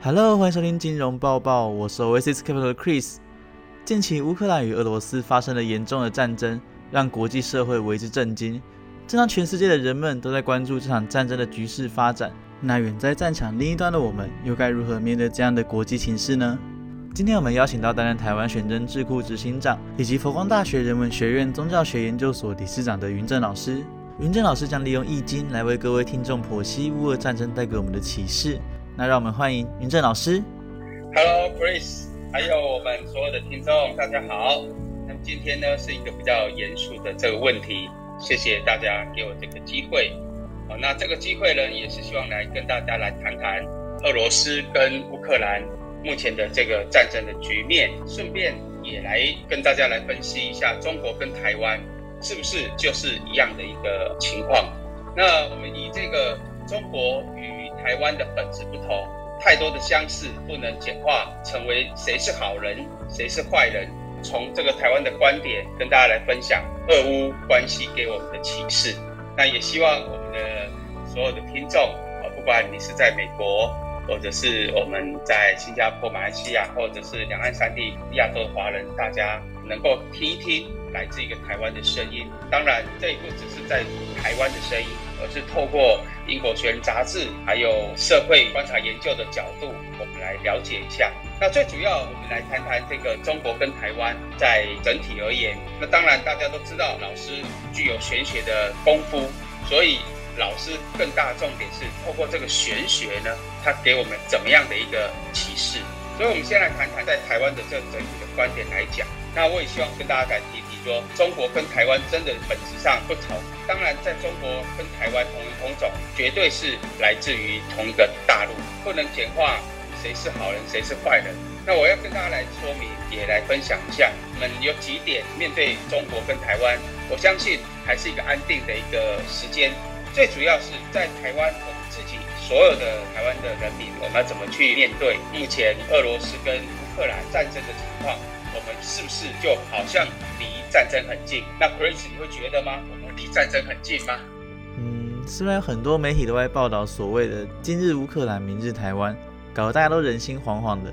Hello，欢迎收听金融报报，我是 Oasis Capital 的 Chris。近期乌克兰与俄罗斯发生了严重的战争，让国际社会为之震惊。正当全世界的人们都在关注这场战争的局势发展，那远在战场另一端的我们，又该如何面对这样的国际形势呢？今天我们邀请到担任台湾选征智库执行长，以及佛光大学人文学院宗教学研究所理事长的云正老师。云正老师将利用易经来为各位听众剖析乌俄战争带给我们的启示。那让我们欢迎云正老师。Hello, Chris，还有我们所有的听众，大家好。那么今天呢是一个比较严肃的这个问题，谢谢大家给我这个机会。好，那这个机会呢也是希望来跟大家来谈谈俄罗斯跟乌克兰目前的这个战争的局面，顺便也来跟大家来分析一下中国跟台湾是不是就是一样的一个情况。那我们以这个中国与台湾的本质不同，太多的相似不能简化成为谁是好人，谁是坏人。从这个台湾的观点跟大家来分享俄乌关系给我们的启示。那也希望我们的所有的听众啊，不管你是在美国，或者是我们在新加坡、马来西亚，或者是两岸三地亚洲的华人，大家能够听一听来自一个台湾的声音。当然，这不只是在台湾的声音。而是透过英国学人杂志，还有社会观察研究的角度，我们来了解一下。那最主要，我们来谈谈这个中国跟台湾在整体而言。那当然，大家都知道老师具有玄学的功夫，所以老师更大的重点是透过这个玄学呢，它给我们怎么样的一个启示。所以，我们先来谈谈在台湾的这整体的观点来讲。那我也希望跟大家再提提说，中国跟台湾真的本质上不同。当然，在中国跟台湾同一同种，绝对是来自于同一个大陆，不能简化谁是好人，谁是坏人。那我要跟大家来说明，也来分享一下，我们有几点面对中国跟台湾，我相信还是一个安定的一个时间。最主要是在台湾，我们自己所有的台湾的人民，我们要怎么去面对目前俄罗斯跟乌克兰战争的情况？我们是不是就好像离战争很近？那 Chris，你会觉得吗？我们离战争很近吗？嗯，虽然很多媒体都在报道所谓的“今日乌克兰，明日台湾”，搞得大家都人心惶惶的，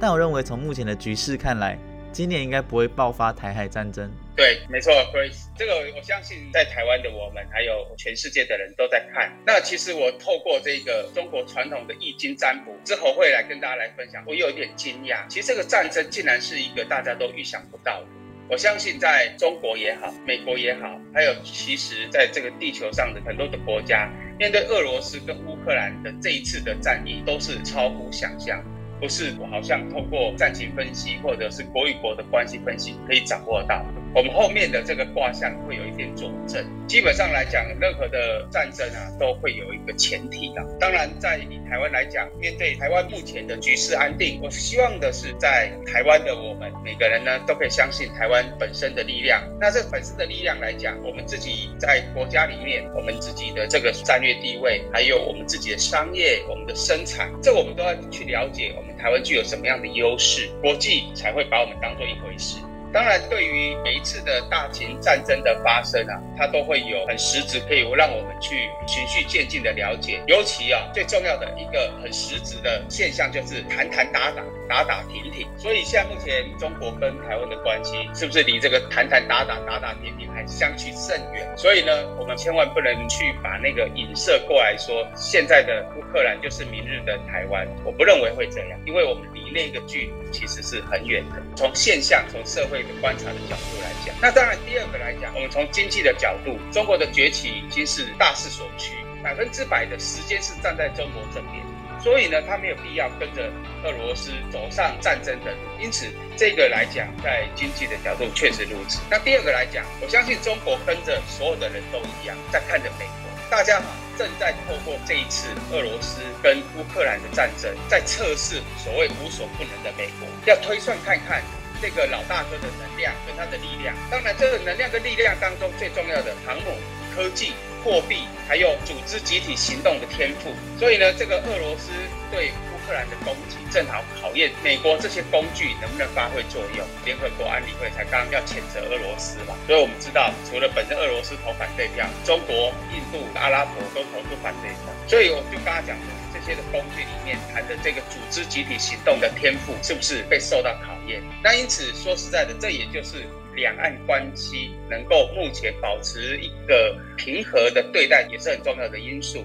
但我认为从目前的局势看来，今年应该不会爆发台海战争。对，没错，Chris，这个我相信在台湾的我们，还有全世界的人都在看。那其实我透过这个中国传统的易经占卜，之后会来跟大家来分享。我有一点惊讶，其实这个战争竟然是一个大家都预想不到的。我相信在中国也好，美国也好，还有其实在这个地球上的很多的国家，面对俄罗斯跟乌克兰的这一次的战役，都是超乎想象。不是我好像透过战情分析或者是国与国的关系分析可以掌握到。我们后面的这个卦象会有一点佐证。基本上来讲，任何的战争啊，都会有一个前提的。当然，在以台湾来讲，面对台湾目前的局势安定，我希望的是在台湾的我们每个人呢，都可以相信台湾本身的力量。那这本身的力量来讲，我们自己在国家里面，我们自己的这个战略地位，还有我们自己的商业、我们的生产，这我们都要去了解。我们台湾具有什么样的优势，国际才会把我们当做一回事。当然，对于每一次的大型战争的发生啊，它都会有很实质可以让我们去循序渐进的了解。尤其啊，最重要的一个很实质的现象就是谈谈打打，打打停停。所以现在目前中国跟台湾的关系，是不是离这个谈谈打打，打打停停还相去甚远？所以呢，我们千万不能去把那个影射过来说，现在的乌克兰就是明日的台湾。我不认为会这样，因为我们离那个距离其实是很远的。从现象，从社会的。观察的角度来讲，那当然第二个来讲，我们从经济的角度，中国的崛起已经是大势所趋，百分之百的时间是站在中国这边，所以呢，他没有必要跟着俄罗斯走上战争的路。因此，这个来讲，在经济的角度确实如此。那第二个来讲，我相信中国跟着所有的人都一样，在看着美国，大家正在透过这一次俄罗斯跟乌克兰的战争，在测试所谓无所不能的美国，要推算看看。这个老大哥的能量跟他的力量，当然这个能量跟力量当中最重要的航母、科技、货币，还有组织集体行动的天赋。所以呢，这个俄罗斯对克兰的攻击，正好考验美国这些工具能不能发挥作用。联合国安理会才刚刚要谴责俄罗斯嘛，所以我们知道，除了本身俄罗斯投反对票，中国、印度、阿拉伯都投出反对票。所以我就刚刚讲的。这些的工具里面谈的这个组织集体行动的天赋，是不是被受到考验？那因此说实在的，这也就是两岸关系能够目前保持一个平和的对待，也是很重要的因素。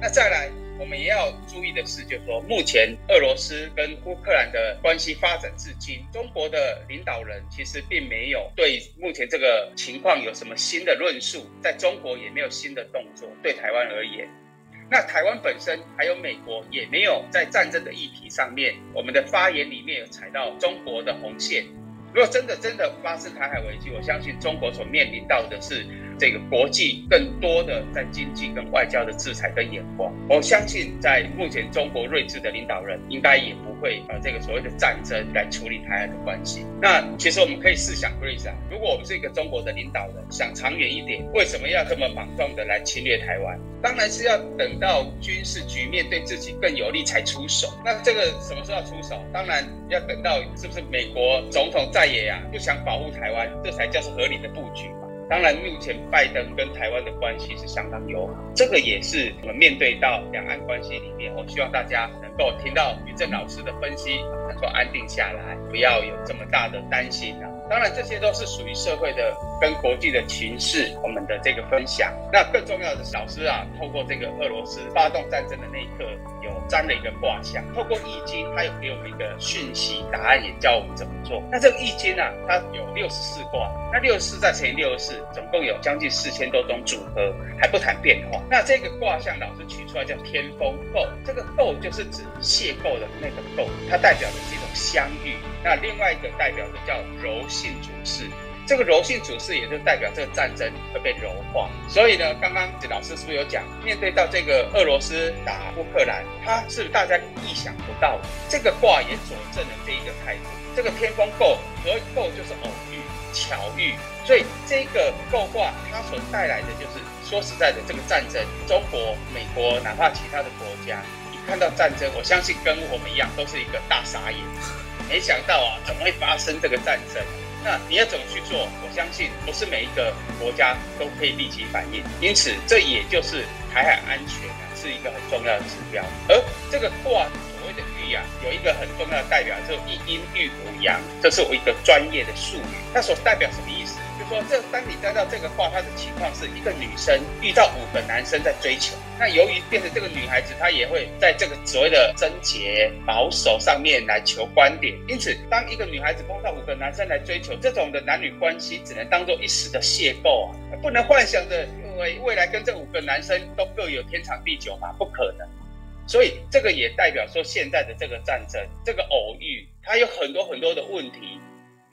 那再来。我们也要注意的是，就是说，目前俄罗斯跟乌克兰的关系发展至今，中国的领导人其实并没有对目前这个情况有什么新的论述，在中国也没有新的动作。对台湾而言，那台湾本身还有美国也没有在战争的议题上面，我们的发言里面有踩到中国的红线。如果真的真的发生台海危机，我相信中国所面临到的是。这个国际更多的在经济跟外交的制裁跟眼光，我相信在目前中国睿智的领导人应该也不会把这个所谓的战争来处理台海的关系。那其实我们可以试想，Grace 啊，如果我们是一个中国的领导人，想长远一点，为什么要这么莽撞的来侵略台湾？当然是要等到军事局面对自己更有利才出手。那这个什么时候要出手？当然要等到是不是美国总统在野啊，不想保护台湾，这才叫是合理的布局。当然，目前拜登跟台湾的关系是相当友好，这个也是我们面对到两岸关系里面，我希望大家能够听到于正老师的分析，能够安定下来，不要有这么大的担心啊。当然，这些都是属于社会的跟国际的情势，我们的这个分享。那更重要的是，老师啊，透过这个俄罗斯发动战争的那一刻，有占了一个卦象，透过易经，它有给我们一个讯息答案，也教我们怎么做。那这个易经啊，它有六十四卦，那六十四再乘以六十四，总共有将近四千多种组合，还不谈变化。那这个卦象，老师取出来叫天风姤，这个姤就是指邂逅的那个姤，它代表的是一种相遇。那另外一个代表的叫柔性主事，这个柔性主事也就代表这个战争会被柔化。所以呢，刚刚老师是不是有讲，面对到这个俄罗斯打乌克兰，它是大家意想不到的。这个卦也佐证了这一个态度。这个天风姤，和姤就是偶遇、巧遇，所以这个姤卦它所带来的就是说实在的，这个战争，中国、美国，哪怕其他的国家，一看到战争，我相信跟我们一样，都是一个大傻眼。没想到啊，怎么会发生这个战争？那你要怎么去做？我相信不是每一个国家都可以立即反应。因此，这也就是台海安全啊，是一个很重要的指标。而这个卦所谓的玉啊，有一个很重要的代表，就一阴一五阳，这是我一个专业的术语。它所代表什么意思？就说这当你摘到这个卦，它的情况是一个女生遇到五个男生在追求。那由于变成这个女孩子，她也会在这个所谓的贞洁保守上面来求观点。因此，当一个女孩子碰到五个男生来追求，这种的男女关系只能当做一时的邂逅啊，不能幻想着因为未来跟这五个男生都各有天长地久嘛，不可能。所以这个也代表说，现在的这个战争，这个偶遇，它有很多很多的问题。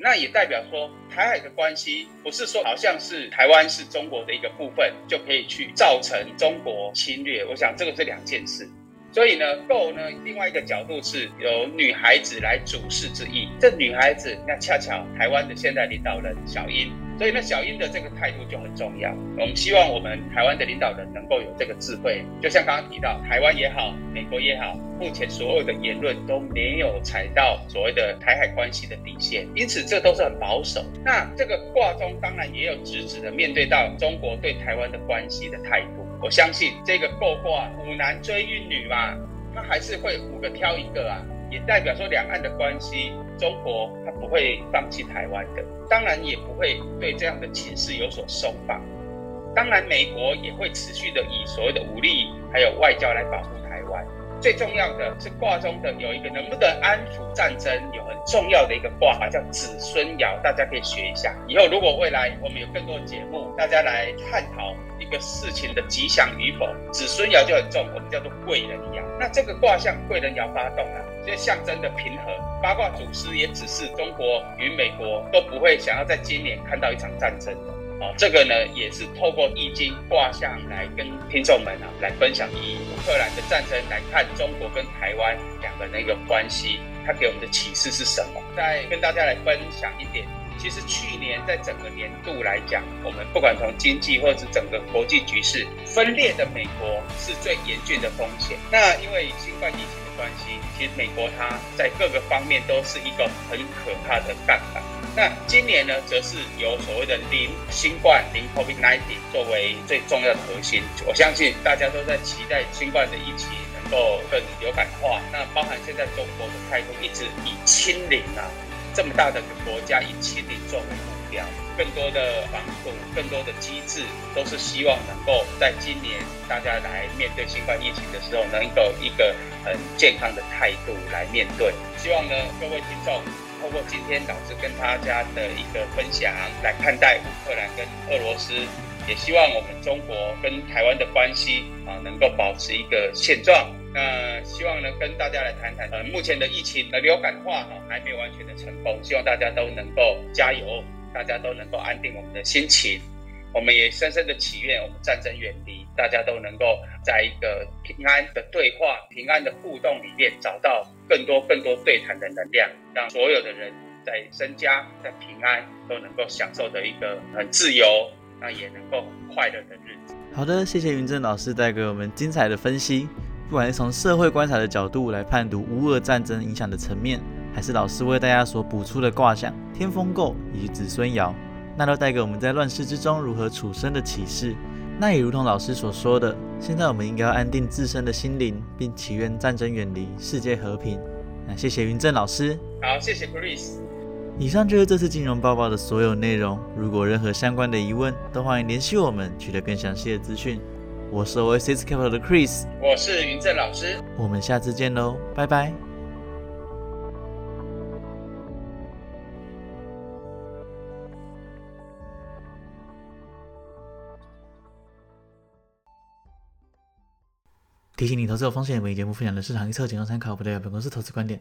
那也代表说，台海的关系不是说好像是台湾是中国的一个部分，就可以去造成中国侵略。我想这个是两件事。所以呢，Go 呢，另外一个角度是由女孩子来主事之意。这女孩子，那恰巧台湾的现代领导人小英。所以，那小英的这个态度就很重要。我们希望我们台湾的领导人能够有这个智慧，就像刚刚提到，台湾也好，美国也好，目前所有的言论都没有踩到所谓的台海关系的底线，因此这都是很保守。那这个卦中当然也有直指的面对到中国对台湾的关系的态度。我相信这个构卦五男追一女嘛，他还是会五个挑一个啊。也代表说，两岸的关系，中国他不会放弃台湾的，当然也不会对这样的情势有所松绑。当然，美国也会持续的以所谓的武力还有外交来保护。最重要的是卦中的有一个能不能安抚战争，有很重要的一个卦叫子孙爻，大家可以学一下。以后如果未来我们有更多的节目，大家来探讨一个事情的吉祥与否，子孙爻就很重，我们叫做贵人爻。那这个卦象贵人爻发动了，就象征的平和。八卦祖师也只是中国与美国都不会想要在今年看到一场战争。哦，这个呢也是透过易经卦象来跟听众们啊来分享，以乌克兰的战争来看中国跟台湾两个那个关系，它给我们的启示是什么？再跟大家来分享一点，其实去年在整个年度来讲，我们不管从经济或者整个国际局势分裂的美国是最严峻的风险。那因为新冠疫情的关系，其实美国它在各个方面都是一个很可怕的杠杆。那今年呢，则是由所谓的零新冠、零 COVID-19 作为最重要的核心。我相信大家都在期待新冠的疫情能够更流感化。那包含现在中国的态度一直以清零啊，这么大的国家以清零作为目标，更多的防控、更多的机制，都是希望能够在今年大家来面对新冠疫情的时候，能够一个很健康的态度来面对。希望呢，各位听众。通过今天老师跟大家的一个分享来看待乌克兰跟俄罗斯，也希望我们中国跟台湾的关系啊能够保持一个现状。那希望呢跟大家来谈谈，呃，目前的疫情的流感化哈还没有完全的成功，希望大家都能够加油，大家都能够安定我们的心情。我们也深深的祈愿，我们战争远离，大家都能够在一个平安的对话、平安的互动里面，找到更多更多对谈的能量，让所有的人在身家、在平安都能够享受的一个很自由，那也能够很快乐的日子。好的，谢谢云正老师带给我们精彩的分析。不管是从社会观察的角度来判读乌俄战争影响的层面，还是老师为大家所补出的卦象天风姤以及子孙爻。那都带给我们在乱世之中如何处身的启示。那也如同老师所说的，现在我们应该要安定自身的心灵，并祈愿战争远离，世界和平。那谢谢云正老师。好，谢谢 Chris。以上就是这次金融报告的所有内容。如果任何相关的疑问，都欢迎联系我们，取得更详细的资讯。我是 Oasis Capital 的 Chris，我是云正老师。我们下次见喽，拜拜。提醒你，投资有风险，本节目分享的市场预测仅供参考，不代表本公司投资观点。